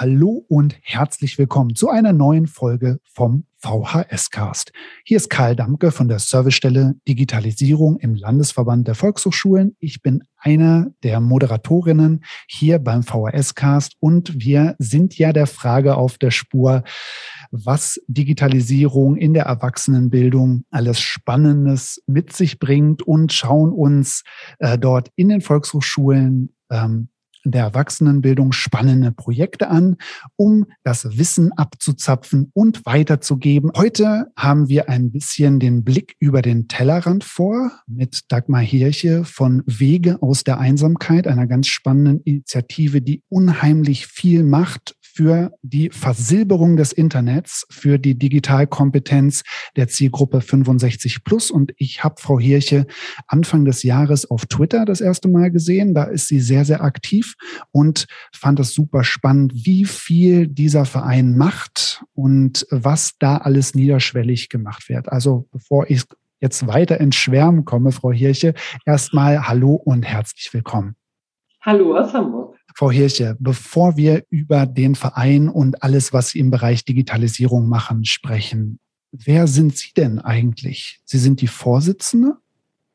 hallo und herzlich willkommen zu einer neuen Folge vom VHS Cast. Hier ist Karl Damke von der Servicestelle Digitalisierung im Landesverband der Volkshochschulen. Ich bin einer der Moderatorinnen hier beim VHS Cast und wir sind ja der Frage auf der Spur, was Digitalisierung in der Erwachsenenbildung alles Spannendes mit sich bringt und schauen uns äh, dort in den Volkshochschulen ähm, der Erwachsenenbildung spannende Projekte an, um das Wissen abzuzapfen und weiterzugeben. Heute haben wir ein bisschen den Blick über den Tellerrand vor mit Dagmar Hirche von Wege aus der Einsamkeit, einer ganz spannenden Initiative, die unheimlich viel macht für die Versilberung des Internets, für die Digitalkompetenz der Zielgruppe 65 plus. Und ich habe Frau Hirche Anfang des Jahres auf Twitter das erste Mal gesehen. Da ist sie sehr, sehr aktiv und fand es super spannend, wie viel dieser Verein macht und was da alles niederschwellig gemacht wird. Also bevor ich jetzt weiter ins Schwärmen komme, Frau Hirche, erstmal Hallo und herzlich willkommen. Hallo aus Hamburg. Frau Hirche, bevor wir über den Verein und alles, was Sie im Bereich Digitalisierung machen, sprechen, wer sind Sie denn eigentlich? Sie sind die Vorsitzende,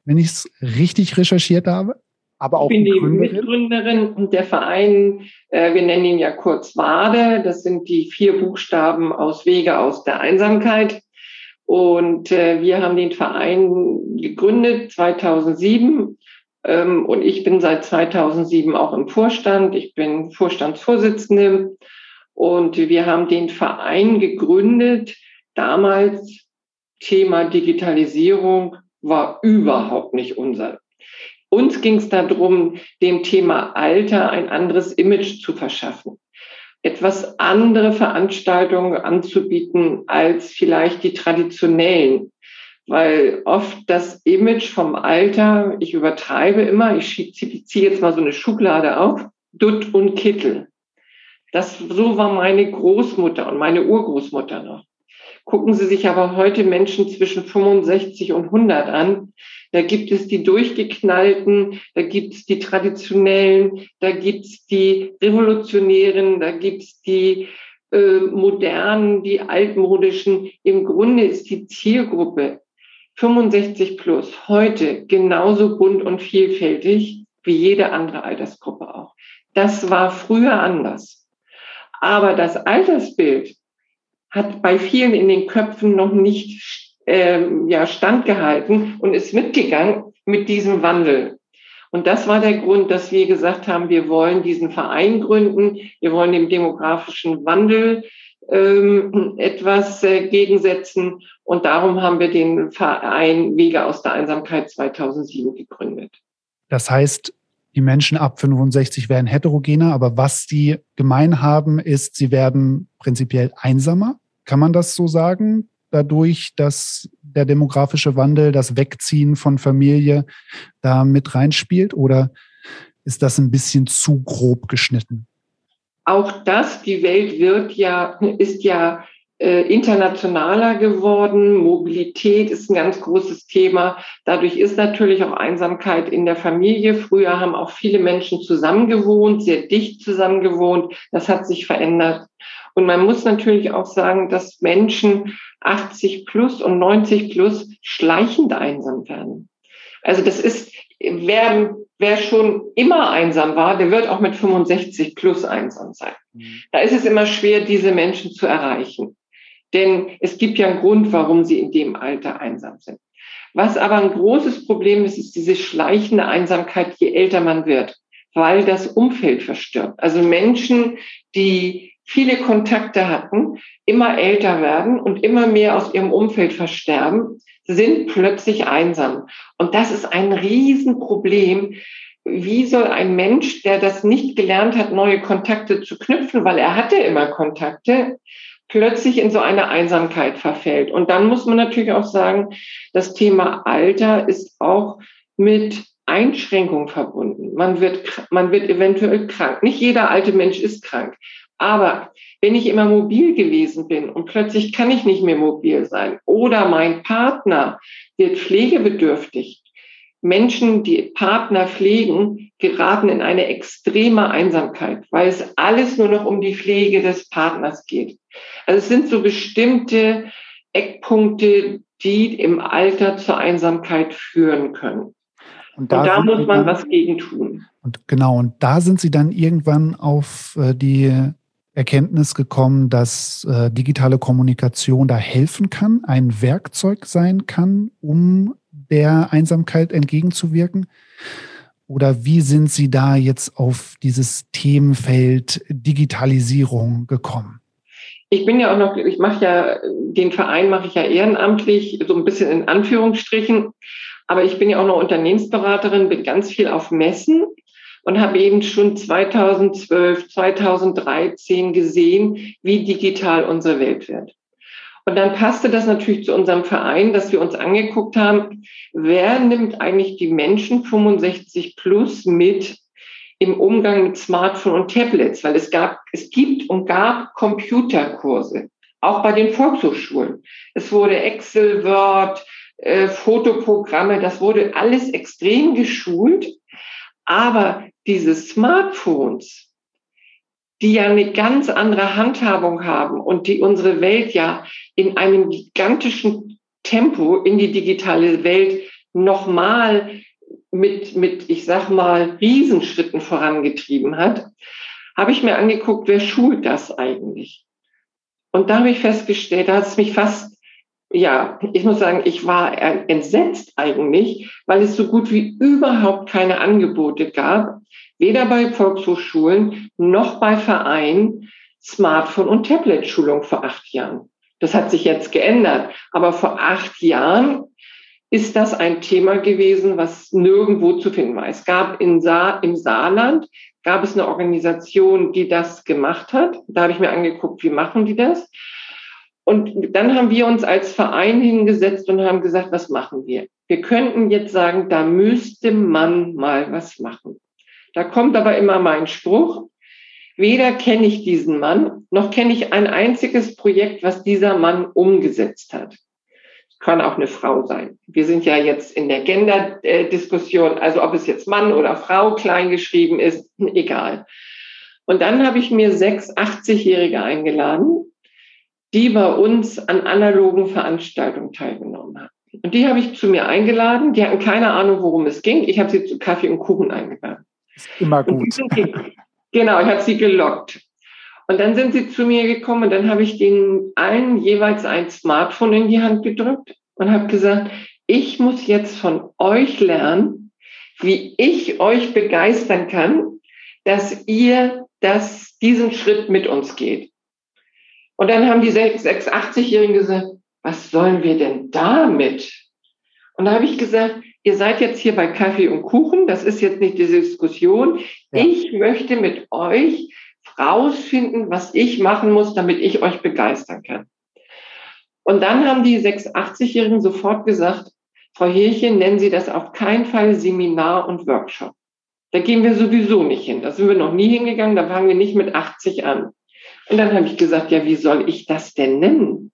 wenn ich es richtig recherchiert habe, aber auch ich bin die Gründerin. Mitgründerin und der Verein, äh, wir nennen ihn ja kurz WADE, das sind die vier Buchstaben aus Wege aus der Einsamkeit. Und äh, wir haben den Verein gegründet 2007 ähm, und ich bin seit 2007 auch im Vorstand. Ich bin Vorstandsvorsitzende und wir haben den Verein gegründet. Damals Thema Digitalisierung war überhaupt nicht unser. Uns ging es darum, dem Thema Alter ein anderes Image zu verschaffen etwas andere Veranstaltungen anzubieten als vielleicht die traditionellen weil oft das Image vom Alter, ich übertreibe immer, ich ziehe jetzt mal so eine Schublade auf, Dutt und Kittel. Das, so war meine Großmutter und meine Urgroßmutter noch. Gucken Sie sich aber heute Menschen zwischen 65 und 100 an. Da gibt es die durchgeknallten, da gibt es die traditionellen, da gibt es die revolutionären, da gibt es die äh, modernen, die altmodischen. Im Grunde ist die Zielgruppe 65 plus heute genauso bunt und vielfältig wie jede andere Altersgruppe auch. Das war früher anders. Aber das Altersbild hat bei vielen in den Köpfen noch nicht ähm, ja, standgehalten und ist mitgegangen mit diesem Wandel. Und das war der Grund, dass wir gesagt haben, wir wollen diesen Verein gründen, wir wollen dem demografischen Wandel ähm, etwas äh, gegensetzen. Und darum haben wir den Verein Wege aus der Einsamkeit 2007 gegründet. Das heißt, die Menschen ab 65 werden heterogener, aber was die gemein haben, ist, sie werden prinzipiell einsamer. Kann man das so sagen? Dadurch, dass der demografische Wandel, das Wegziehen von Familie da mit reinspielt? Oder ist das ein bisschen zu grob geschnitten? Auch das, die Welt wird ja, ist ja äh, internationaler geworden. Mobilität ist ein ganz großes Thema. Dadurch ist natürlich auch Einsamkeit in der Familie. Früher haben auch viele Menschen zusammengewohnt, sehr dicht zusammengewohnt. Das hat sich verändert. Und man muss natürlich auch sagen, dass Menschen 80 plus und 90 plus schleichend einsam werden. Also das ist, wer, wer schon immer einsam war, der wird auch mit 65 plus einsam sein. Mhm. Da ist es immer schwer, diese Menschen zu erreichen. Denn es gibt ja einen Grund, warum sie in dem Alter einsam sind. Was aber ein großes Problem ist, ist diese schleichende Einsamkeit, je älter man wird, weil das Umfeld verstirbt. Also Menschen, die viele Kontakte hatten, immer älter werden und immer mehr aus ihrem Umfeld versterben, sind plötzlich einsam. Und das ist ein Riesenproblem. Wie soll ein Mensch, der das nicht gelernt hat, neue Kontakte zu knüpfen, weil er hatte immer Kontakte, plötzlich in so eine Einsamkeit verfällt? Und dann muss man natürlich auch sagen, das Thema Alter ist auch mit Einschränkung verbunden. Man wird, man wird eventuell krank. Nicht jeder alte Mensch ist krank. Aber wenn ich immer mobil gewesen bin und plötzlich kann ich nicht mehr mobil sein oder mein Partner wird pflegebedürftig, Menschen, die Partner pflegen, geraten in eine extreme Einsamkeit, weil es alles nur noch um die Pflege des Partners geht. Also es sind so bestimmte Eckpunkte, die im Alter zur Einsamkeit führen können. Und da, und da muss man dann, was gegen tun. Und genau, und da sind Sie dann irgendwann auf äh, die Erkenntnis gekommen, dass äh, digitale Kommunikation da helfen kann, ein Werkzeug sein kann, um der Einsamkeit entgegenzuwirken? Oder wie sind Sie da jetzt auf dieses Themenfeld Digitalisierung gekommen? Ich bin ja auch noch, ich mache ja, den Verein mache ich ja ehrenamtlich, so ein bisschen in Anführungsstrichen. Aber ich bin ja auch noch Unternehmensberaterin, bin ganz viel auf Messen und habe eben schon 2012, 2013 gesehen, wie digital unsere Welt wird. Und dann passte das natürlich zu unserem Verein, dass wir uns angeguckt haben, wer nimmt eigentlich die Menschen 65 plus mit im Umgang mit Smartphone und Tablets, weil es gab, es gibt und gab Computerkurse, auch bei den Volkshochschulen. Es wurde Excel, Word, äh, Fotoprogramme, das wurde alles extrem geschult. Aber diese Smartphones, die ja eine ganz andere Handhabung haben und die unsere Welt ja in einem gigantischen Tempo in die digitale Welt nochmal mit, mit, ich sag mal, Riesenschritten vorangetrieben hat, habe ich mir angeguckt, wer schult das eigentlich? Und da habe ich festgestellt, da hat es mich fast, ja, ich muss sagen, ich war entsetzt eigentlich, weil es so gut wie überhaupt keine Angebote gab, weder bei Volkshochschulen noch bei Vereinen Smartphone- und Tablet-Schulung vor acht Jahren. Das hat sich jetzt geändert. Aber vor acht Jahren ist das ein Thema gewesen, was nirgendwo zu finden war. Es gab in Sa im Saarland, gab es eine Organisation, die das gemacht hat. Da habe ich mir angeguckt, wie machen die das? Und dann haben wir uns als Verein hingesetzt und haben gesagt, was machen wir? Wir könnten jetzt sagen, da müsste man mal was machen. Da kommt aber immer mein Spruch. Weder kenne ich diesen Mann, noch kenne ich ein einziges Projekt, was dieser Mann umgesetzt hat. Kann auch eine Frau sein. Wir sind ja jetzt in der Gender-Diskussion, also ob es jetzt Mann oder Frau kleingeschrieben ist, egal. Und dann habe ich mir sechs 80-Jährige eingeladen, die bei uns an analogen Veranstaltungen teilgenommen haben. Und die habe ich zu mir eingeladen. Die hatten keine Ahnung, worum es ging. Ich habe sie zu Kaffee und Kuchen eingeladen. Ist immer gut. genau, ich habe sie gelockt. Und dann sind sie zu mir gekommen und dann habe ich denen allen jeweils ein Smartphone in die Hand gedrückt und habe gesagt, ich muss jetzt von euch lernen, wie ich euch begeistern kann, dass ihr das, diesen Schritt mit uns geht. Und dann haben die 86-Jährigen gesagt, was sollen wir denn damit? Und da habe ich gesagt, ihr seid jetzt hier bei Kaffee und Kuchen, das ist jetzt nicht die Diskussion. Ja. Ich möchte mit euch rausfinden, was ich machen muss, damit ich euch begeistern kann. Und dann haben die 86-Jährigen sofort gesagt, Frau Hirchen, nennen Sie das auf keinen Fall Seminar und Workshop. Da gehen wir sowieso nicht hin. Da sind wir noch nie hingegangen, da fangen wir nicht mit 80 an. Und dann habe ich gesagt, ja, wie soll ich das denn nennen?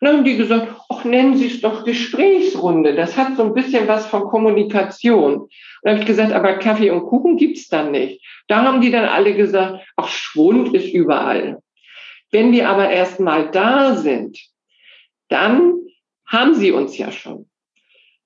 Und dann haben die gesagt, ach, nennen Sie es doch Gesprächsrunde. Das hat so ein bisschen was von Kommunikation. Und dann habe ich gesagt, aber Kaffee und Kuchen gibt's dann nicht. Da haben die dann alle gesagt, ach, Schwund ist überall. Wenn wir aber erst mal da sind, dann haben sie uns ja schon.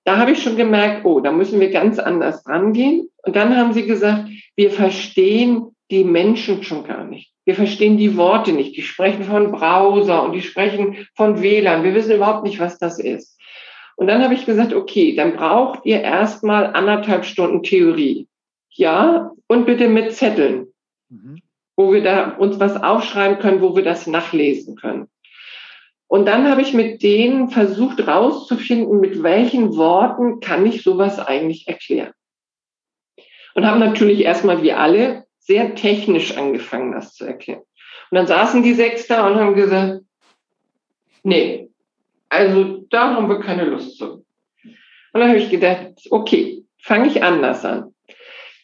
Da habe ich schon gemerkt, oh, da müssen wir ganz anders rangehen. Und dann haben sie gesagt, wir verstehen die Menschen schon gar nicht. Wir verstehen die Worte nicht. Die sprechen von Browser und die sprechen von WLAN. Wir wissen überhaupt nicht, was das ist. Und dann habe ich gesagt, okay, dann braucht ihr erstmal anderthalb Stunden Theorie. Ja, und bitte mit Zetteln, mhm. wo wir da uns was aufschreiben können, wo wir das nachlesen können. Und dann habe ich mit denen versucht rauszufinden, mit welchen Worten kann ich sowas eigentlich erklären. Und haben natürlich erstmal wie alle sehr technisch angefangen, das zu erklären. Und dann saßen die sechs da und haben gesagt, nee, also da haben wir keine Lust zu. Und dann habe ich gedacht, okay, fange ich anders an.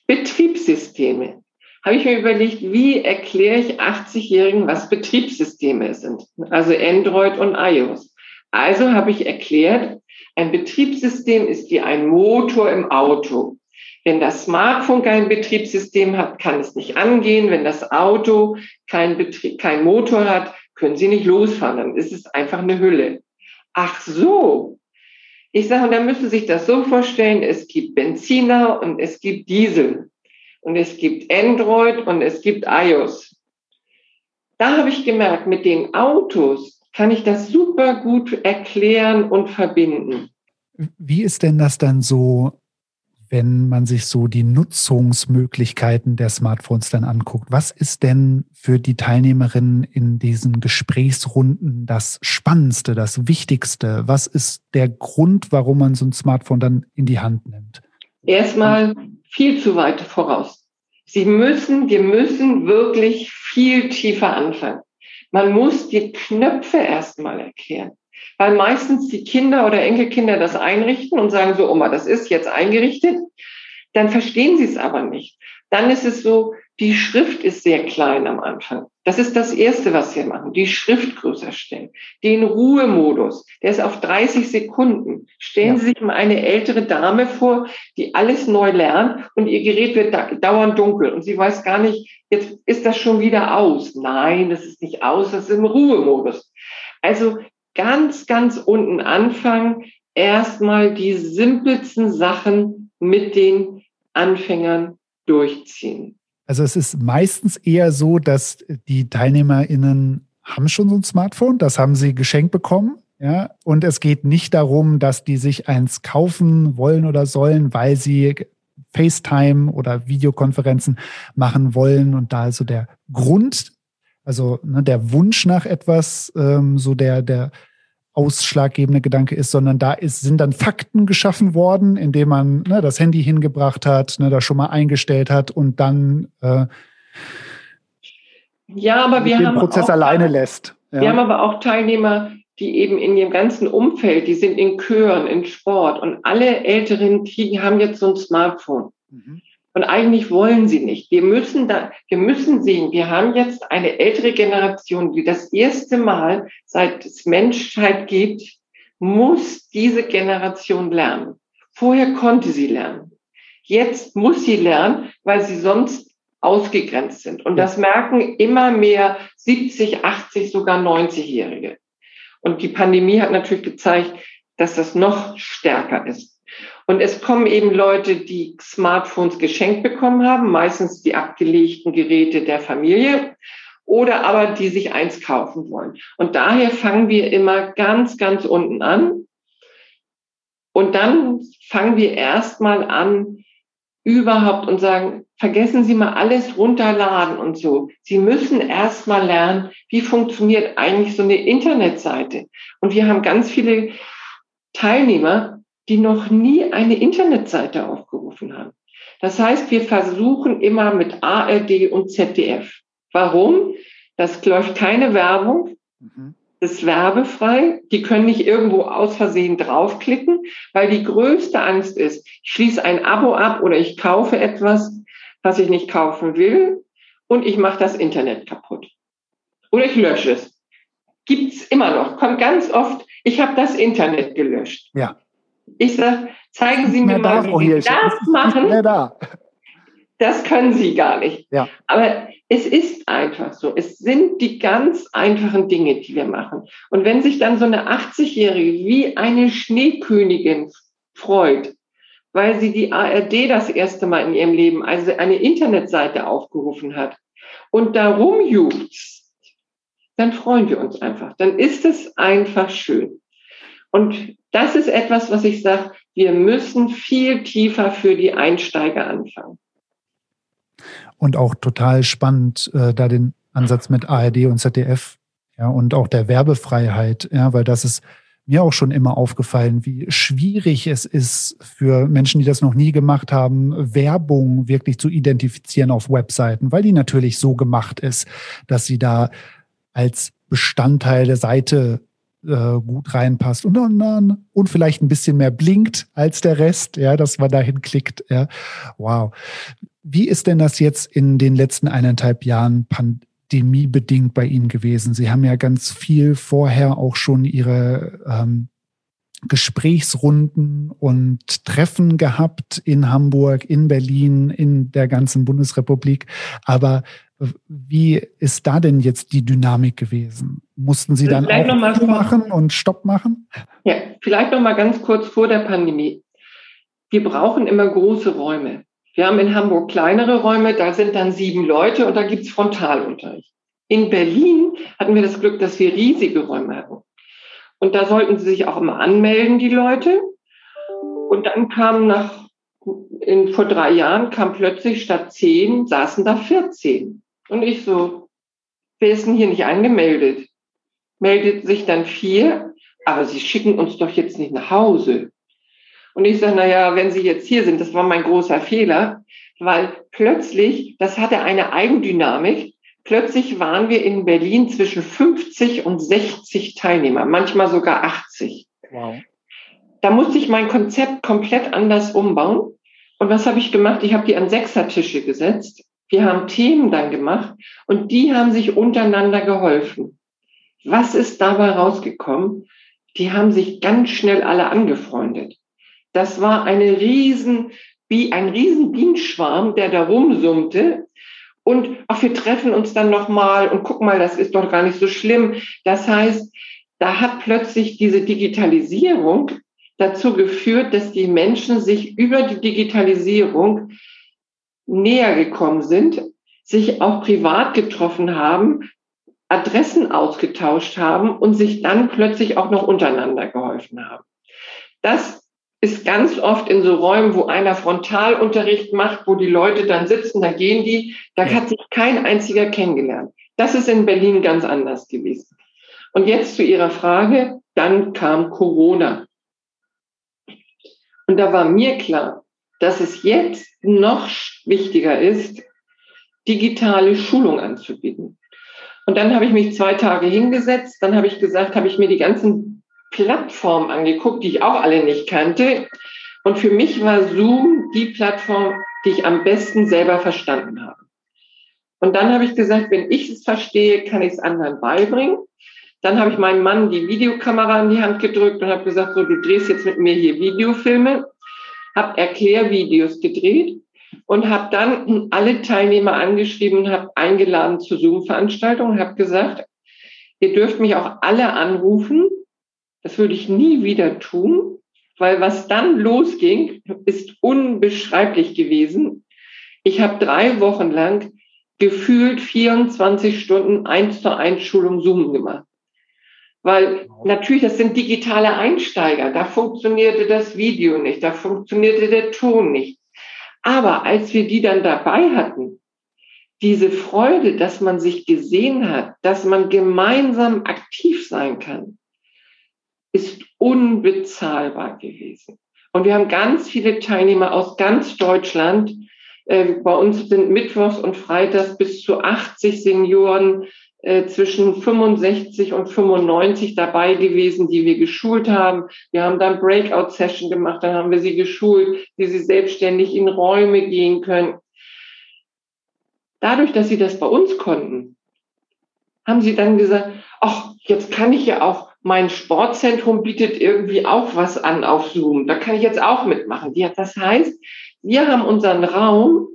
Betriebssysteme. Habe ich mir überlegt, wie erkläre ich 80-Jährigen, was Betriebssysteme sind? Also Android und iOS. Also habe ich erklärt, ein Betriebssystem ist wie ein Motor im Auto. Wenn das Smartphone kein Betriebssystem hat, kann es nicht angehen. Wenn das Auto kein, Betrieb, kein Motor hat, können Sie nicht losfahren. Dann ist es einfach eine Hülle. Ach so. Ich sage, dann müssen Sie sich das so vorstellen, es gibt Benziner und es gibt Diesel und es gibt Android und es gibt iOS. Da habe ich gemerkt, mit den Autos kann ich das super gut erklären und verbinden. Wie ist denn das dann so, wenn man sich so die Nutzungsmöglichkeiten der Smartphones dann anguckt? Was ist denn für die Teilnehmerinnen in diesen Gesprächsrunden das Spannendste, das Wichtigste? Was ist der Grund, warum man so ein Smartphone dann in die Hand nimmt? Erstmal viel zu weit voraus. Sie müssen, wir müssen wirklich viel tiefer anfangen. Man muss die Knöpfe erstmal erklären. Weil meistens die Kinder oder Enkelkinder das einrichten und sagen so, Oma, das ist jetzt eingerichtet. Dann verstehen sie es aber nicht. Dann ist es so, die Schrift ist sehr klein am Anfang. Das ist das Erste, was wir machen. Die Schrift größer stellen. Den Ruhemodus, der ist auf 30 Sekunden. Stellen ja. Sie sich mal eine ältere Dame vor, die alles neu lernt und ihr Gerät wird dauernd dunkel und sie weiß gar nicht, jetzt ist das schon wieder aus. Nein, das ist nicht aus, das ist im Ruhemodus. Also ganz, ganz unten anfangen, erstmal die simpelsten Sachen mit den Anfängern durchziehen. Also es ist meistens eher so, dass die TeilnehmerInnen haben schon so ein Smartphone, das haben sie geschenkt bekommen. Ja, und es geht nicht darum, dass die sich eins kaufen wollen oder sollen, weil sie FaceTime oder Videokonferenzen machen wollen und da also der Grund, also ne, der Wunsch nach etwas, ähm, so der, der ausschlaggebende Gedanke ist, sondern da ist, sind dann Fakten geschaffen worden, indem man ne, das Handy hingebracht hat, ne, das schon mal eingestellt hat und dann äh, ja, aber wir den haben Prozess auch, alleine lässt. Ja. Wir haben aber auch Teilnehmer, die eben in ihrem ganzen Umfeld, die sind in Chören, in Sport und alle älteren Kriegen haben jetzt so ein Smartphone. Mhm. Und eigentlich wollen sie nicht. Wir müssen da, wir müssen sehen, wir haben jetzt eine ältere Generation, die das erste Mal, seit es Menschheit gibt, muss diese Generation lernen. Vorher konnte sie lernen. Jetzt muss sie lernen, weil sie sonst ausgegrenzt sind. Und das merken immer mehr 70, 80, sogar 90-Jährige. Und die Pandemie hat natürlich gezeigt, dass das noch stärker ist. Und es kommen eben Leute, die Smartphones geschenkt bekommen haben, meistens die abgelegten Geräte der Familie oder aber die sich eins kaufen wollen. Und daher fangen wir immer ganz, ganz unten an. Und dann fangen wir erstmal an, überhaupt und sagen, vergessen Sie mal alles runterladen und so. Sie müssen erstmal lernen, wie funktioniert eigentlich so eine Internetseite. Und wir haben ganz viele Teilnehmer, die noch nie eine Internetseite aufgerufen haben. Das heißt, wir versuchen immer mit ARD und ZDF. Warum? Das läuft keine Werbung. Mhm. Das ist werbefrei. Die können nicht irgendwo aus Versehen draufklicken, weil die größte Angst ist, ich schließe ein Abo ab oder ich kaufe etwas, was ich nicht kaufen will und ich mache das Internet kaputt. Oder ich lösche es. Gibt's immer noch. Kommt ganz oft, ich habe das Internet gelöscht. Ja. Ich sage, zeigen Sie mir mal, wie Sie das machen. Da. Das können Sie gar nicht. Ja. Aber es ist einfach so. Es sind die ganz einfachen Dinge, die wir machen. Und wenn sich dann so eine 80-Jährige wie eine Schneekönigin freut, weil sie die ARD das erste Mal in ihrem Leben, also eine Internetseite aufgerufen hat und darum juckt, dann freuen wir uns einfach. Dann ist es einfach schön. Und das ist etwas, was ich sage, wir müssen viel tiefer für die Einsteiger anfangen. Und auch total spannend, äh, da den Ansatz mit ARD und ZDF ja, und auch der Werbefreiheit, ja, weil das ist mir auch schon immer aufgefallen, wie schwierig es ist für Menschen, die das noch nie gemacht haben, Werbung wirklich zu identifizieren auf Webseiten, weil die natürlich so gemacht ist, dass sie da als Bestandteil der Seite äh, gut reinpasst und dann und vielleicht ein bisschen mehr blinkt als der Rest, ja, dass man dahin klickt. Ja. Wow. Wie ist denn das jetzt in den letzten eineinhalb Jahren Pan pandemiebedingt bei Ihnen gewesen? Sie haben ja ganz viel vorher auch schon Ihre ähm, Gesprächsrunden und Treffen gehabt in Hamburg, in Berlin, in der ganzen Bundesrepublik. Aber wie ist da denn jetzt die Dynamik gewesen? Mussten Sie dann vielleicht auch machen und Stopp machen? Ja, vielleicht noch mal ganz kurz vor der Pandemie. Wir brauchen immer große Räume. Wir haben in Hamburg kleinere Räume, da sind dann sieben Leute und da gibt's Frontalunterricht. In Berlin hatten wir das Glück, dass wir riesige Räume hatten. Und da sollten sie sich auch immer anmelden, die Leute. Und dann kam nach, in, vor drei Jahren kam plötzlich statt zehn, saßen da 14. Und ich so, wer ist denn hier nicht angemeldet? Meldet sich dann vier, aber sie schicken uns doch jetzt nicht nach Hause. Und ich sage, naja, wenn Sie jetzt hier sind, das war mein großer Fehler, weil plötzlich, das hatte eine Eigendynamik, Plötzlich waren wir in Berlin zwischen 50 und 60 Teilnehmer, manchmal sogar 80. Wow. Da musste ich mein Konzept komplett anders umbauen. Und was habe ich gemacht? Ich habe die an Sechsertische gesetzt. Wir haben Themen dann gemacht und die haben sich untereinander geholfen. Was ist dabei rausgekommen? Die haben sich ganz schnell alle angefreundet. Das war eine riesen, wie ein riesen Bienenschwarm, der da rumsummte und ach, wir treffen uns dann nochmal und guck mal, das ist doch gar nicht so schlimm. Das heißt, da hat plötzlich diese Digitalisierung dazu geführt, dass die Menschen sich über die Digitalisierung näher gekommen sind, sich auch privat getroffen haben, Adressen ausgetauscht haben und sich dann plötzlich auch noch untereinander geholfen haben. Das ist ganz oft in so Räumen, wo einer Frontalunterricht macht, wo die Leute dann sitzen, da gehen die, da hat sich kein einziger kennengelernt. Das ist in Berlin ganz anders gewesen. Und jetzt zu Ihrer Frage, dann kam Corona. Und da war mir klar, dass es jetzt noch wichtiger ist, digitale Schulung anzubieten. Und dann habe ich mich zwei Tage hingesetzt, dann habe ich gesagt, habe ich mir die ganzen Plattformen angeguckt, die ich auch alle nicht kannte. Und für mich war Zoom die Plattform, die ich am besten selber verstanden habe. Und dann habe ich gesagt, wenn ich es verstehe, kann ich es anderen beibringen. Dann habe ich meinem Mann die Videokamera in die Hand gedrückt und habe gesagt, so, du drehst jetzt mit mir hier Videofilme, habe Erklärvideos gedreht und habe dann alle Teilnehmer angeschrieben und habe eingeladen zur Zoom-Veranstaltung und habe gesagt, ihr dürft mich auch alle anrufen das würde ich nie wieder tun, weil was dann losging, ist unbeschreiblich gewesen. Ich habe drei Wochen lang gefühlt 24 Stunden eins zu eins Schulung Zoom gemacht. Weil natürlich, das sind digitale Einsteiger. Da funktionierte das Video nicht, da funktionierte der Ton nicht. Aber als wir die dann dabei hatten, diese Freude, dass man sich gesehen hat, dass man gemeinsam aktiv sein kann, ist unbezahlbar gewesen. Und wir haben ganz viele Teilnehmer aus ganz Deutschland. Äh, bei uns sind Mittwochs und Freitags bis zu 80 Senioren zwischen 65 und 95 dabei gewesen, die wir geschult haben. Wir haben dann Breakout-Session gemacht, dann haben wir sie geschult, wie sie selbstständig in Räume gehen können. Dadurch, dass sie das bei uns konnten, haben sie dann gesagt, ach, jetzt kann ich ja auch mein Sportzentrum bietet irgendwie auch was an auf Zoom. Da kann ich jetzt auch mitmachen. Das heißt, wir haben unseren Raum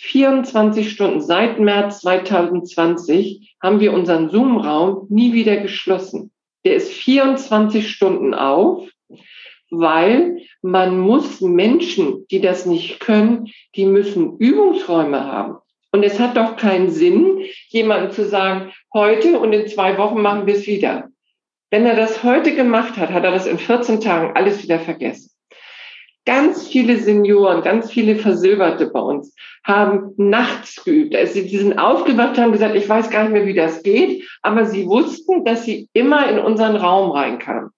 24 Stunden seit März 2020 haben wir unseren Zoom-Raum nie wieder geschlossen. Der ist 24 Stunden auf, weil man muss Menschen, die das nicht können, die müssen Übungsräume haben. Und es hat doch keinen Sinn, jemandem zu sagen, heute und in zwei Wochen machen wir es wieder. Wenn er das heute gemacht hat, hat er das in 14 Tagen alles wieder vergessen. Ganz viele Senioren, ganz viele Versilberte bei uns haben nachts geübt. Also sie sind aufgewacht, haben gesagt, ich weiß gar nicht mehr, wie das geht, aber sie wussten, dass sie immer in unseren Raum reinkamen.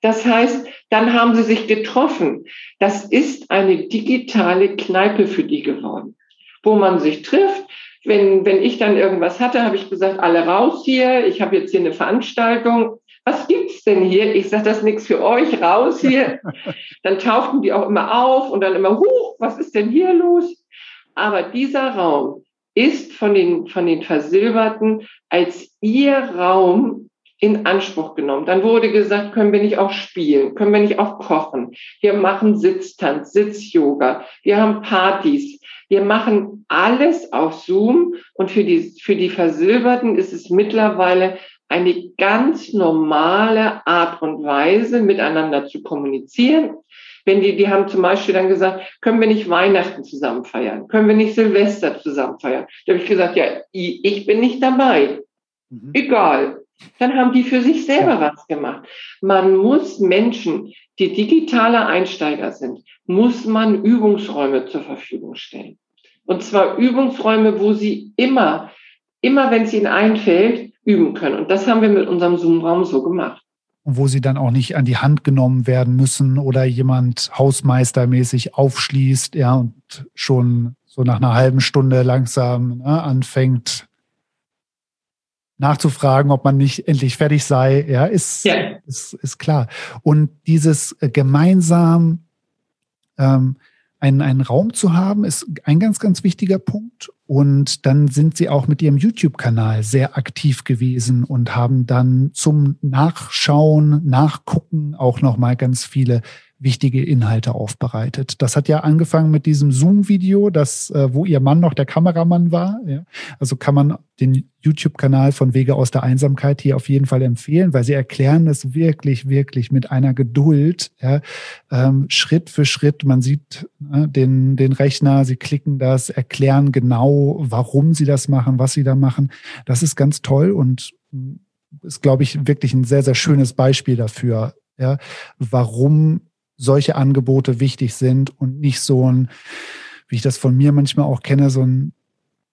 Das heißt, dann haben sie sich getroffen. Das ist eine digitale Kneipe für die geworden, wo man sich trifft, wenn, wenn ich dann irgendwas hatte, habe ich gesagt, alle raus hier, ich habe jetzt hier eine Veranstaltung. Was gibt's denn hier? Ich sage, das ist nichts für euch, raus hier. dann tauchten die auch immer auf und dann immer, huch, was ist denn hier los? Aber dieser Raum ist von den, von den Versilberten als ihr Raum in Anspruch genommen. Dann wurde gesagt, können wir nicht auch spielen, können wir nicht auch kochen. Wir machen Sitztanz, Sitz-Yoga, wir haben Partys, wir machen alles auf Zoom und für die, für die Versilberten ist es mittlerweile eine ganz normale Art und Weise, miteinander zu kommunizieren. Wenn die, die haben zum Beispiel dann gesagt, können wir nicht Weihnachten zusammen feiern? Können wir nicht Silvester zusammen feiern? Da habe ich gesagt, ja, ich bin nicht dabei. Mhm. Egal. Dann haben die für sich selber was gemacht. Man muss Menschen, die digitale Einsteiger sind, muss man Übungsräume zur Verfügung stellen. Und zwar Übungsräume, wo sie immer, immer wenn es ihnen einfällt, üben können. Und das haben wir mit unserem Zoom-Raum so gemacht. Wo sie dann auch nicht an die Hand genommen werden müssen oder jemand hausmeistermäßig aufschließt, ja, und schon so nach einer halben Stunde langsam ne, anfängt, nachzufragen, ob man nicht endlich fertig sei, ja, ist, ja. ist, ist klar. Und dieses äh, gemeinsam ähm, einen, einen Raum zu haben, ist ein ganz, ganz wichtiger Punkt. Und dann sind sie auch mit ihrem YouTube-Kanal sehr aktiv gewesen und haben dann zum Nachschauen, Nachgucken auch nochmal ganz viele wichtige Inhalte aufbereitet. Das hat ja angefangen mit diesem Zoom-Video, das, äh, wo ihr Mann noch der Kameramann war. Ja. Also kann man den YouTube-Kanal von Wege aus der Einsamkeit hier auf jeden Fall empfehlen, weil sie erklären es wirklich, wirklich mit einer Geduld, ja, ähm, Schritt für Schritt. Man sieht äh, den, den Rechner, sie klicken das, erklären genau, warum sie das machen, was sie da machen. Das ist ganz toll und ist, glaube ich, wirklich ein sehr, sehr schönes Beispiel dafür, ja, warum solche Angebote wichtig sind und nicht so ein, wie ich das von mir manchmal auch kenne, so ein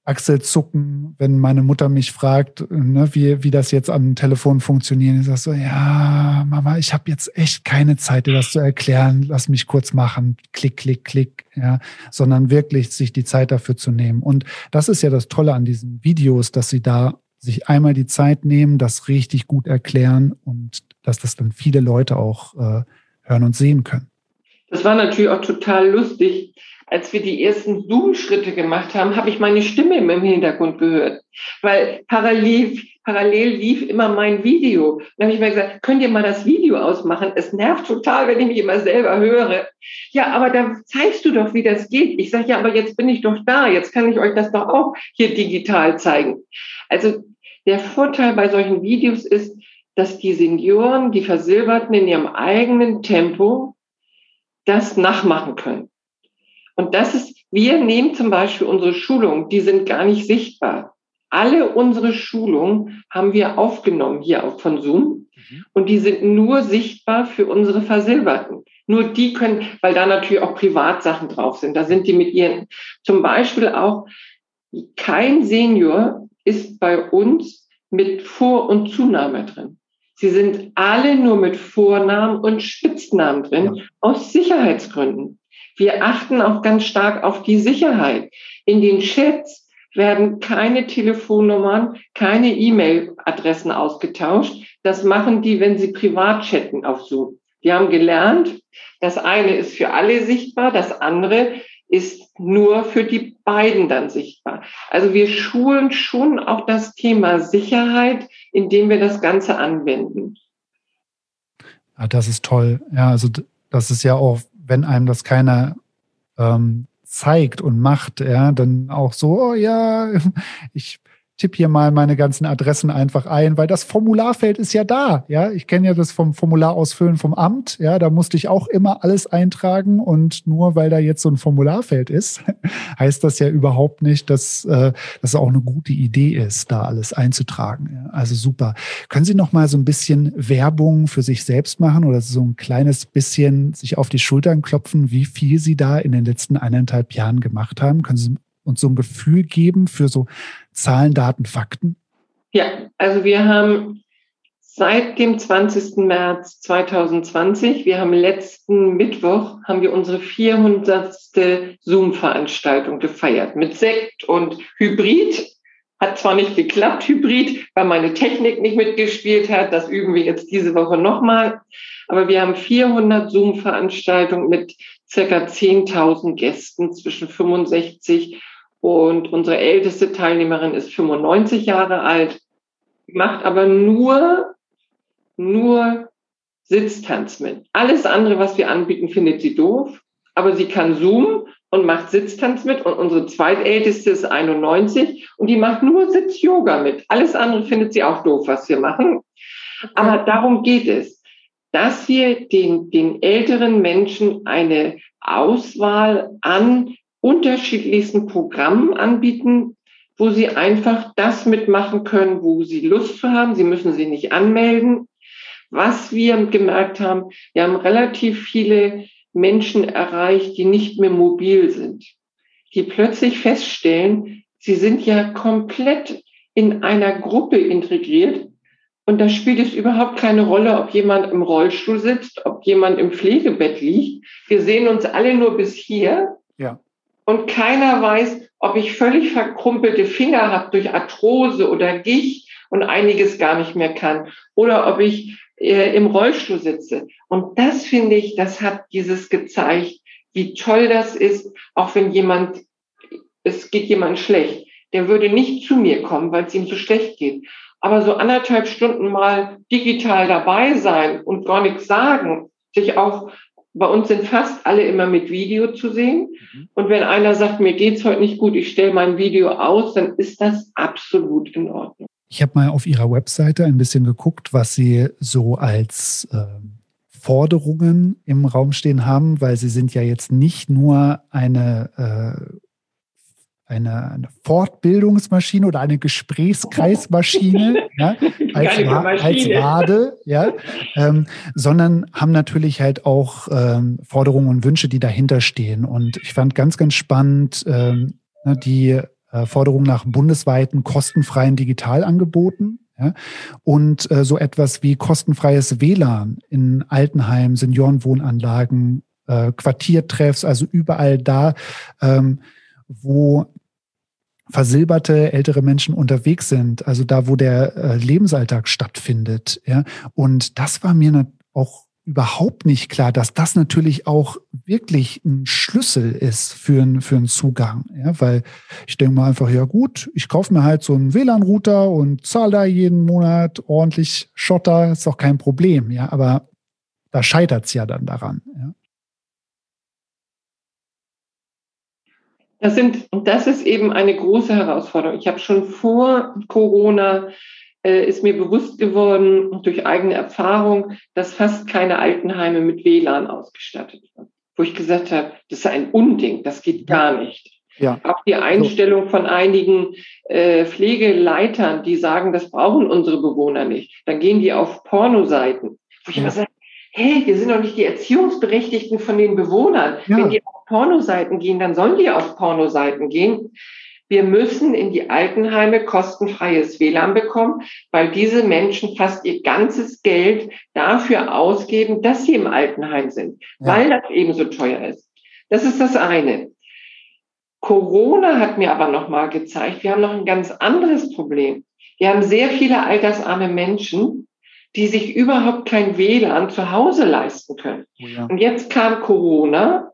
Achselzucken, wenn meine Mutter mich fragt, ne, wie, wie das jetzt am Telefon funktioniert. Ich sage so, ja, Mama, ich habe jetzt echt keine Zeit, dir das zu erklären. Lass mich kurz machen. Klick, klick, klick. Ja, sondern wirklich sich die Zeit dafür zu nehmen. Und das ist ja das Tolle an diesen Videos, dass sie da sich einmal die Zeit nehmen, das richtig gut erklären und dass das dann viele Leute auch äh, hören und sehen können. Das war natürlich auch total lustig. Als wir die ersten Zoom-Schritte gemacht haben, habe ich meine Stimme im Hintergrund gehört, weil parallel, parallel lief immer mein Video. Dann habe ich mir gesagt, könnt ihr mal das Video ausmachen? Es nervt total, wenn ich mich immer selber höre. Ja, aber da zeigst du doch, wie das geht. Ich sage, ja, aber jetzt bin ich doch da. Jetzt kann ich euch das doch auch hier digital zeigen. Also der Vorteil bei solchen Videos ist, dass die Senioren, die Versilberten in ihrem eigenen Tempo das nachmachen können. Und das ist, wir nehmen zum Beispiel unsere Schulungen, die sind gar nicht sichtbar. Alle unsere Schulungen haben wir aufgenommen hier auch von Zoom mhm. und die sind nur sichtbar für unsere Versilberten. Nur die können, weil da natürlich auch Privatsachen drauf sind. Da sind die mit ihren, zum Beispiel auch, kein Senior ist bei uns mit Vor- und Zunahme drin. Sie sind alle nur mit Vornamen und Spitznamen drin, ja. aus Sicherheitsgründen. Wir achten auch ganz stark auf die Sicherheit. In den Chats werden keine Telefonnummern, keine E-Mail-Adressen ausgetauscht. Das machen die, wenn sie privat chatten auf Zoom. Die haben gelernt, das eine ist für alle sichtbar, das andere ist nur für die beiden dann sichtbar. Also wir schulen schon auch das Thema Sicherheit, indem wir das Ganze anwenden. Ja, das ist toll. Ja, also das ist ja auch, wenn einem das keiner ähm, zeigt und macht, ja, dann auch so, oh ja, ich tippe hier mal meine ganzen Adressen einfach ein, weil das Formularfeld ist ja da. Ja, ich kenne ja das vom Formular ausfüllen vom Amt. Ja, da musste ich auch immer alles eintragen und nur weil da jetzt so ein Formularfeld ist, heißt das ja überhaupt nicht, dass äh, das auch eine gute Idee ist, da alles einzutragen. Ja, also super. Können Sie noch mal so ein bisschen Werbung für sich selbst machen oder so ein kleines bisschen sich auf die Schultern klopfen, wie viel Sie da in den letzten eineinhalb Jahren gemacht haben? Können Sie uns so ein Gefühl geben für so Zahlen, Daten, Fakten? Ja, also wir haben seit dem 20. März 2020, wir haben letzten Mittwoch, haben wir unsere 400. Zoom-Veranstaltung gefeiert mit Sekt und Hybrid. Hat zwar nicht geklappt, Hybrid, weil meine Technik nicht mitgespielt hat. Das üben wir jetzt diese Woche nochmal. Aber wir haben 400 Zoom-Veranstaltungen mit circa 10.000 Gästen zwischen 65 Und unsere älteste Teilnehmerin ist 95 Jahre alt, macht aber nur, nur Sitztanz mit. Alles andere, was wir anbieten, findet sie doof. Aber sie kann Zoom und macht Sitztanz mit. Und unsere zweitälteste ist 91 und die macht nur Sitz-Yoga mit. Alles andere findet sie auch doof, was wir machen. Aber darum geht es, dass wir den, den älteren Menschen eine Auswahl an unterschiedlichsten Programmen anbieten, wo sie einfach das mitmachen können, wo sie Lust zu haben. Sie müssen sich nicht anmelden. Was wir gemerkt haben, wir haben relativ viele Menschen erreicht, die nicht mehr mobil sind, die plötzlich feststellen, sie sind ja komplett in einer Gruppe integriert und da spielt es überhaupt keine Rolle, ob jemand im Rollstuhl sitzt, ob jemand im Pflegebett liegt. Wir sehen uns alle nur bis hier. Und keiner weiß, ob ich völlig verkrumpelte Finger habe durch Arthrose oder Gicht und einiges gar nicht mehr kann. Oder ob ich äh, im Rollstuhl sitze. Und das finde ich, das hat dieses gezeigt, wie toll das ist, auch wenn jemand, es geht jemand schlecht. Der würde nicht zu mir kommen, weil es ihm so schlecht geht. Aber so anderthalb Stunden mal digital dabei sein und gar nichts sagen, sich auch, bei uns sind fast alle immer mit Video zu sehen. Mhm. Und wenn einer sagt, mir geht's heute nicht gut, ich stelle mein Video aus, dann ist das absolut in Ordnung. Ich habe mal auf Ihrer Webseite ein bisschen geguckt, was Sie so als äh, Forderungen im Raum stehen haben, weil Sie sind ja jetzt nicht nur eine, äh, eine, eine Fortbildungsmaschine oder eine Gesprächskreismaschine ja, als, als Wade, ja, ähm, sondern haben natürlich halt auch ähm, Forderungen und Wünsche, die dahinter stehen. Und ich fand ganz, ganz spannend ähm, ne, die äh, Forderung nach bundesweiten kostenfreien Digitalangeboten. Ja, und äh, so etwas wie kostenfreies WLAN in Altenheimen, Seniorenwohnanlagen, äh, Quartiertreffs, also überall da, ähm, wo versilberte ältere Menschen unterwegs sind, also da, wo der äh, Lebensalltag stattfindet. Ja, und das war mir auch überhaupt nicht klar, dass das natürlich auch wirklich ein Schlüssel ist für, einen für einen Zugang. Ja, weil ich denke mal einfach, ja gut, ich kaufe mir halt so einen WLAN-Router und zahle da jeden Monat ordentlich Schotter, ist doch kein Problem. Ja, aber da scheitert es ja dann daran. Ja. Das sind, das ist eben eine große Herausforderung. Ich habe schon vor Corona äh, ist mir bewusst geworden durch eigene Erfahrung, dass fast keine Altenheime mit WLAN ausgestattet sind. Wo ich gesagt habe, das ist ein Unding, das geht gar nicht. Ja. Auch die Einstellung von einigen äh, Pflegeleitern, die sagen, das brauchen unsere Bewohner nicht. Dann gehen die auf Pornoseiten. Wo ich ja. immer sage, hey, wir sind doch nicht die Erziehungsberechtigten von den Bewohnern. Ja. Wenn die Pornoseiten gehen, dann sollen die auf Pornoseiten gehen. Wir müssen in die Altenheime kostenfreies WLAN bekommen, weil diese Menschen fast ihr ganzes Geld dafür ausgeben, dass sie im Altenheim sind, ja. weil das eben so teuer ist. Das ist das eine. Corona hat mir aber nochmal gezeigt, wir haben noch ein ganz anderes Problem. Wir haben sehr viele altersarme Menschen, die sich überhaupt kein WLAN zu Hause leisten können. Oh ja. Und jetzt kam Corona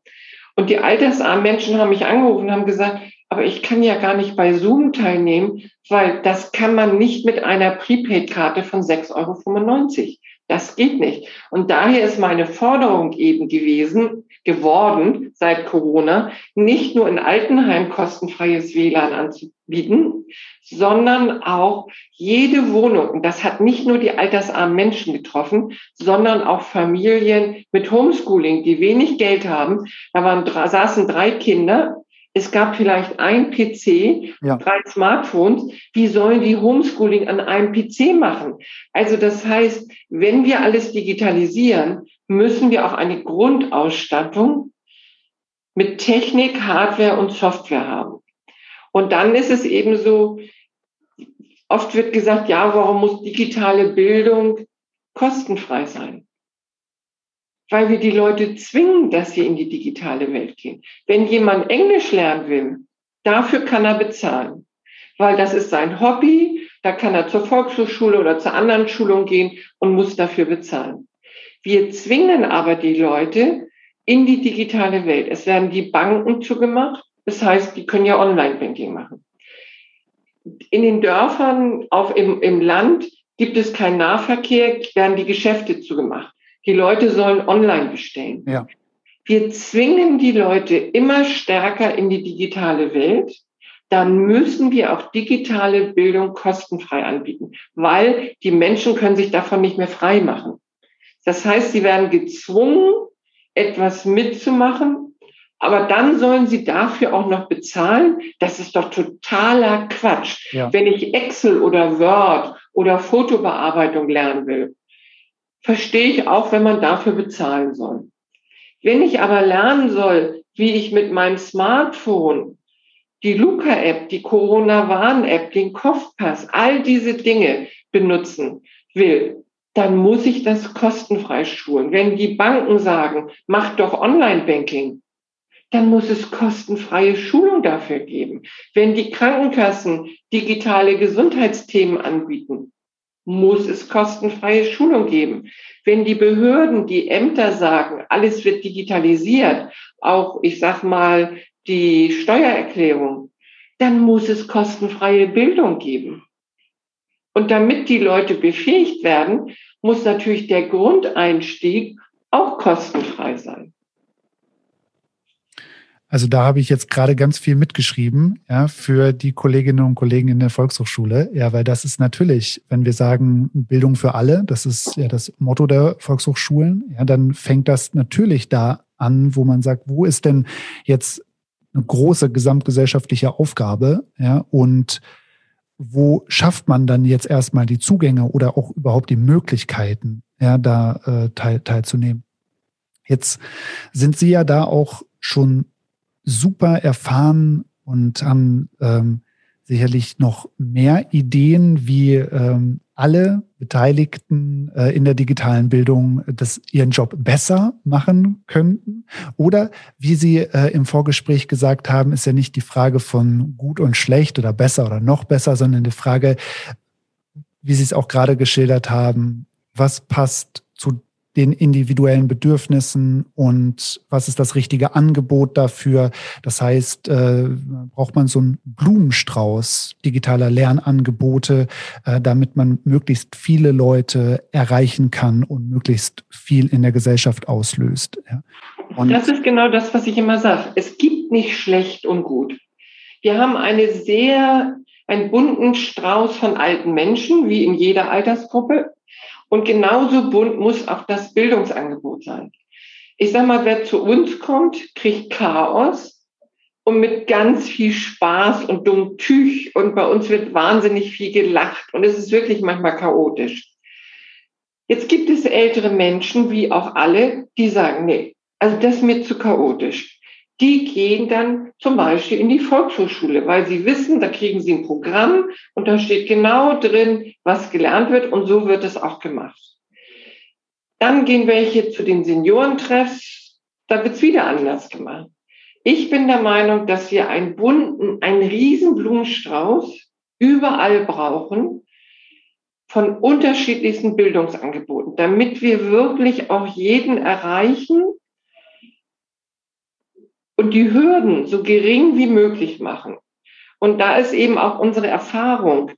und die altersarmen Menschen haben mich angerufen und haben gesagt, aber ich kann ja gar nicht bei Zoom teilnehmen, weil das kann man nicht mit einer Prepaid-Karte von 6,95 Euro. Das geht nicht. Und daher ist meine Forderung eben gewesen, geworden seit Corona, nicht nur in Altenheim kostenfreies WLAN anzubieten, sondern auch jede Wohnung, und das hat nicht nur die altersarmen Menschen getroffen, sondern auch Familien mit Homeschooling, die wenig Geld haben. Da waren, saßen drei Kinder es gab vielleicht ein PC, ja. drei Smartphones. Wie sollen die Homeschooling an einem PC machen? Also das heißt, wenn wir alles digitalisieren, müssen wir auch eine Grundausstattung mit Technik, Hardware und Software haben. Und dann ist es eben so, oft wird gesagt, ja, warum muss digitale Bildung kostenfrei sein? Weil wir die Leute zwingen, dass sie in die digitale Welt gehen. Wenn jemand Englisch lernen will, dafür kann er bezahlen, weil das ist sein Hobby, da kann er zur Volkshochschule oder zur anderen Schulung gehen und muss dafür bezahlen. Wir zwingen aber die Leute in die digitale Welt. Es werden die Banken zugemacht, Das heißt, die können ja Online-Banking machen. In den Dörfern auf, im, im Land gibt es keinen Nahverkehr, werden die Geschäfte zugemacht. Die Leute sollen online bestellen. Ja. Wir zwingen die Leute immer stärker in die digitale Welt. Dann müssen wir auch digitale Bildung kostenfrei anbieten, weil die Menschen können sich davon nicht mehr frei machen. Das heißt, sie werden gezwungen, etwas mitzumachen, aber dann sollen sie dafür auch noch bezahlen. Das ist doch totaler Quatsch. Ja. Wenn ich Excel oder Word oder Fotobearbeitung lernen will, verstehe ich auch, wenn man dafür bezahlen soll. Wenn ich aber lernen soll, wie ich mit meinem Smartphone die Luca-App, die Corona-Warn-App, den Kopfpass, all diese Dinge benutzen will, dann muss ich das kostenfrei schulen. Wenn die Banken sagen, mach doch Online-Banking, dann muss es kostenfreie Schulung dafür geben. Wenn die Krankenkassen digitale Gesundheitsthemen anbieten, muss es kostenfreie Schulung geben. Wenn die Behörden, die Ämter sagen, alles wird digitalisiert, auch, ich sag mal, die Steuererklärung, dann muss es kostenfreie Bildung geben. Und damit die Leute befähigt werden, muss natürlich der Grundeinstieg auch kostenfrei sein. Also da habe ich jetzt gerade ganz viel mitgeschrieben, ja, für die Kolleginnen und Kollegen in der Volkshochschule. Ja, weil das ist natürlich, wenn wir sagen Bildung für alle, das ist ja das Motto der Volkshochschulen, ja, dann fängt das natürlich da an, wo man sagt, wo ist denn jetzt eine große gesamtgesellschaftliche Aufgabe, ja, und wo schafft man dann jetzt erstmal die Zugänge oder auch überhaupt die Möglichkeiten, ja, da äh, teil, teilzunehmen? Jetzt sind Sie ja da auch schon super erfahren und haben ähm, sicherlich noch mehr Ideen, wie ähm, alle Beteiligten äh, in der digitalen Bildung das ihren Job besser machen könnten. Oder wie Sie äh, im Vorgespräch gesagt haben, ist ja nicht die Frage von gut und schlecht oder besser oder noch besser, sondern die Frage, wie Sie es auch gerade geschildert haben, was passt den individuellen Bedürfnissen und was ist das richtige Angebot dafür. Das heißt, äh, braucht man so einen Blumenstrauß digitaler Lernangebote, äh, damit man möglichst viele Leute erreichen kann und möglichst viel in der Gesellschaft auslöst. Ja. Und das ist genau das, was ich immer sage. Es gibt nicht schlecht und gut. Wir haben eine sehr, einen bunten Strauß von alten Menschen, wie in jeder Altersgruppe. Und genauso bunt muss auch das Bildungsangebot sein. Ich sag mal, wer zu uns kommt, kriegt Chaos und mit ganz viel Spaß und dumm Tüch und bei uns wird wahnsinnig viel gelacht und es ist wirklich manchmal chaotisch. Jetzt gibt es ältere Menschen, wie auch alle, die sagen, nee, also das ist mir zu chaotisch die gehen dann zum Beispiel in die Volkshochschule, weil sie wissen, da kriegen sie ein Programm und da steht genau drin, was gelernt wird und so wird es auch gemacht. Dann gehen welche zu den Seniorentreffs, da wird's wieder anders gemacht. Ich bin der Meinung, dass wir einen bunten, einen riesen Blumenstrauß überall brauchen von unterschiedlichsten Bildungsangeboten, damit wir wirklich auch jeden erreichen, und die Hürden so gering wie möglich machen. Und da ist eben auch unsere Erfahrung,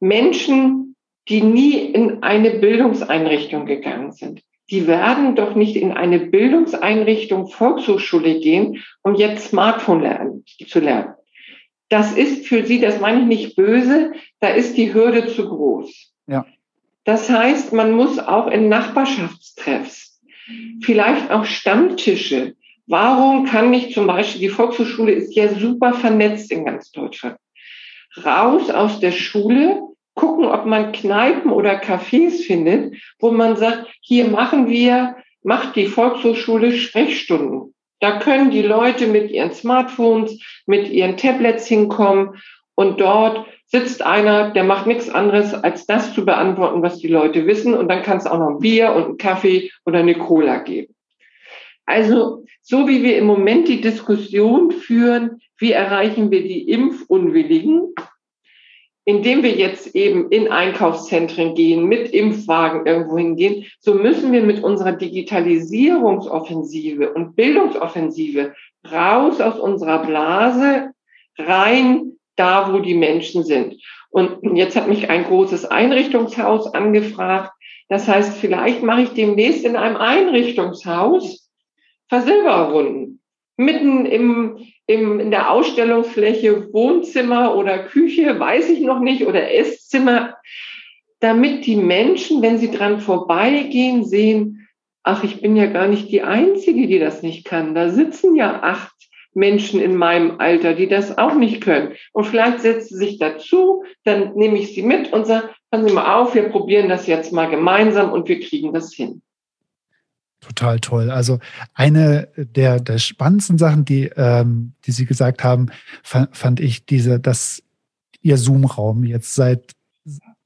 Menschen, die nie in eine Bildungseinrichtung gegangen sind, die werden doch nicht in eine Bildungseinrichtung Volkshochschule gehen, um jetzt Smartphone lernen, zu lernen. Das ist für sie, das meine ich nicht böse, da ist die Hürde zu groß. Ja. Das heißt, man muss auch in Nachbarschaftstreffs, vielleicht auch Stammtische, Warum kann nicht zum Beispiel, die Volkshochschule ist ja super vernetzt in ganz Deutschland, raus aus der Schule, gucken, ob man Kneipen oder Cafés findet, wo man sagt, hier machen wir, macht die Volkshochschule Sprechstunden. Da können die Leute mit ihren Smartphones, mit ihren Tablets hinkommen und dort sitzt einer, der macht nichts anderes, als das zu beantworten, was die Leute wissen. Und dann kann es auch noch ein Bier und einen Kaffee oder eine Cola geben. Also so wie wir im Moment die Diskussion führen, wie erreichen wir die Impfunwilligen, indem wir jetzt eben in Einkaufszentren gehen, mit Impfwagen irgendwo hingehen, so müssen wir mit unserer Digitalisierungsoffensive und Bildungsoffensive raus aus unserer Blase, rein da, wo die Menschen sind. Und jetzt hat mich ein großes Einrichtungshaus angefragt. Das heißt, vielleicht mache ich demnächst in einem Einrichtungshaus Versilberrunden. Mitten im, im, in der Ausstellungsfläche Wohnzimmer oder Küche, weiß ich noch nicht, oder Esszimmer, damit die Menschen, wenn sie dran vorbeigehen, sehen, ach, ich bin ja gar nicht die Einzige, die das nicht kann. Da sitzen ja acht Menschen in meinem Alter, die das auch nicht können. Und vielleicht setzt sie sich dazu, dann nehme ich sie mit und sage, passen Sie mal auf, wir probieren das jetzt mal gemeinsam und wir kriegen das hin. Total toll. Also eine der, der spannendsten Sachen, die, ähm, die Sie gesagt haben, fand ich diese, dass Ihr Zoom-Raum jetzt seit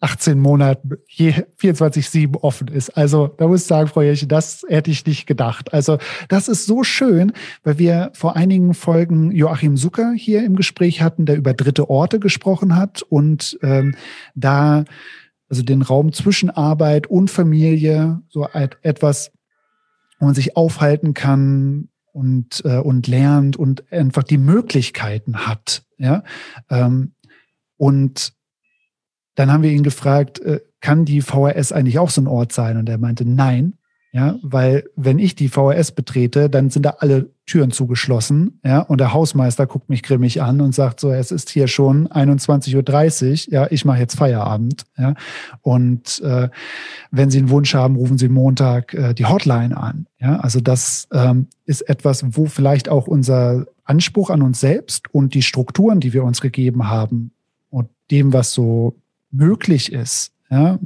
18 Monaten 24-7 offen ist. Also da muss ich sagen, Frau Jelche, das hätte ich nicht gedacht. Also das ist so schön, weil wir vor einigen Folgen Joachim Zucker hier im Gespräch hatten, der über dritte Orte gesprochen hat und ähm, da also den Raum zwischen Arbeit und Familie, so etwas, wo man sich aufhalten kann und, äh, und lernt und einfach die Möglichkeiten hat. Ja? Ähm, und dann haben wir ihn gefragt, äh, kann die VHS eigentlich auch so ein Ort sein? Und er meinte, nein, ja, weil wenn ich die VHS betrete, dann sind da alle Türen zugeschlossen, ja, und der Hausmeister guckt mich grimmig an und sagt so, es ist hier schon 21.30 Uhr, ja, ich mache jetzt Feierabend, ja. Und äh, wenn Sie einen Wunsch haben, rufen Sie Montag äh, die Hotline an, ja. Also das ähm, ist etwas, wo vielleicht auch unser Anspruch an uns selbst und die Strukturen, die wir uns gegeben haben und dem, was so möglich ist, ja,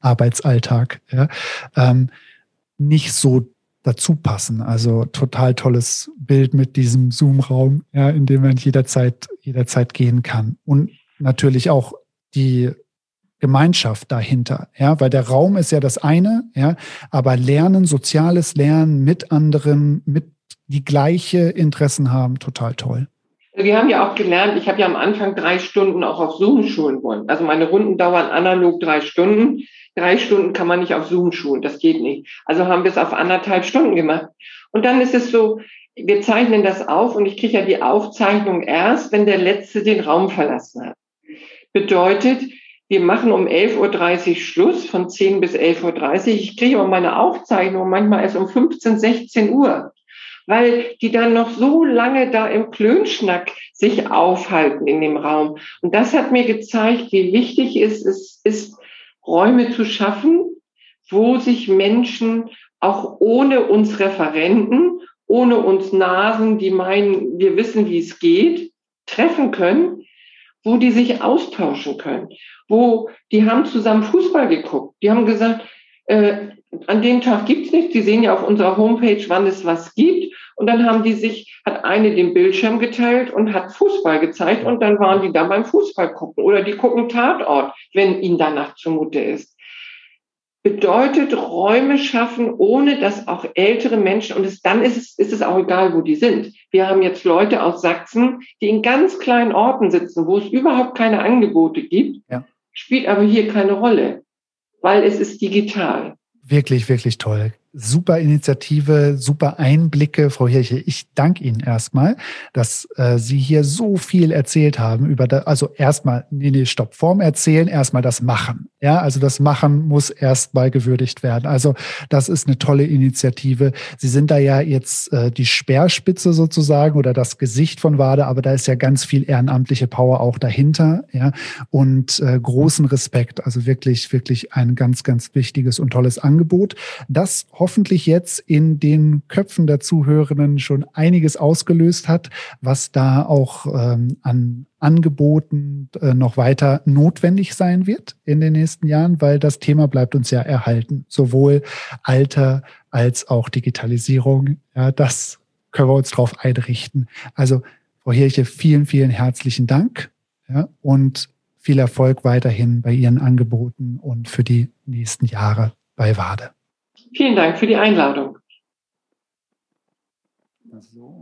Arbeitsalltag, ja, ähm, nicht so dazu passen. Also total tolles Bild mit diesem Zoom-Raum, ja, in dem man jederzeit, jederzeit gehen kann. Und natürlich auch die Gemeinschaft dahinter, ja, weil der Raum ist ja das eine, ja, aber Lernen, soziales Lernen mit anderen, mit die gleiche Interessen haben, total toll. Wir haben ja auch gelernt, ich habe ja am Anfang drei Stunden auch auf Zoom schulen wollen. Also meine Runden dauern analog drei Stunden. Drei Stunden kann man nicht auf Zoom schulen, das geht nicht. Also haben wir es auf anderthalb Stunden gemacht. Und dann ist es so, wir zeichnen das auf und ich kriege ja die Aufzeichnung erst, wenn der Letzte den Raum verlassen hat. Bedeutet, wir machen um 11.30 Uhr Schluss, von 10 bis 11.30 Uhr. Ich kriege aber meine Aufzeichnung manchmal erst um 15, 16 Uhr weil die dann noch so lange da im Klönschnack sich aufhalten in dem Raum. Und das hat mir gezeigt, wie wichtig es ist, ist Räume zu schaffen, wo sich Menschen auch ohne uns Referenten, ohne uns Nasen, die meinen, wir wissen, wie es geht, treffen können, wo die sich austauschen können, wo die haben zusammen Fußball geguckt, die haben gesagt, äh, an dem Tag gibt's nichts. Die sehen ja auf unserer Homepage, wann es was gibt. Und dann haben die sich, hat eine den Bildschirm geteilt und hat Fußball gezeigt und dann waren die da beim Fußball gucken oder die gucken Tatort, wenn ihnen danach zumute ist. Bedeutet Räume schaffen, ohne dass auch ältere Menschen, und es, dann ist es, ist es auch egal, wo die sind. Wir haben jetzt Leute aus Sachsen, die in ganz kleinen Orten sitzen, wo es überhaupt keine Angebote gibt, ja. spielt aber hier keine Rolle, weil es ist digital. Wirklich, wirklich toll super Initiative, super Einblicke, Frau Hirche. Ich danke Ihnen erstmal, dass äh, Sie hier so viel erzählt haben über da, also erstmal, nee, nee, stopp, Form erzählen, erstmal das Machen. Ja, also das Machen muss erstmal gewürdigt werden. Also das ist eine tolle Initiative. Sie sind da ja jetzt äh, die Speerspitze sozusagen oder das Gesicht von Wade, aber da ist ja ganz viel ehrenamtliche Power auch dahinter, ja, und äh, großen Respekt. Also wirklich, wirklich ein ganz, ganz wichtiges und tolles Angebot. Das hoffentlich jetzt in den Köpfen der Zuhörenden schon einiges ausgelöst hat, was da auch ähm, an Angeboten äh, noch weiter notwendig sein wird in den nächsten Jahren, weil das Thema bleibt uns ja erhalten. Sowohl Alter als auch Digitalisierung. Ja, das können wir uns darauf einrichten. Also, Frau Hirche, vielen, vielen herzlichen Dank ja, und viel Erfolg weiterhin bei Ihren Angeboten und für die nächsten Jahre bei WADE. Vielen Dank für die Einladung. So.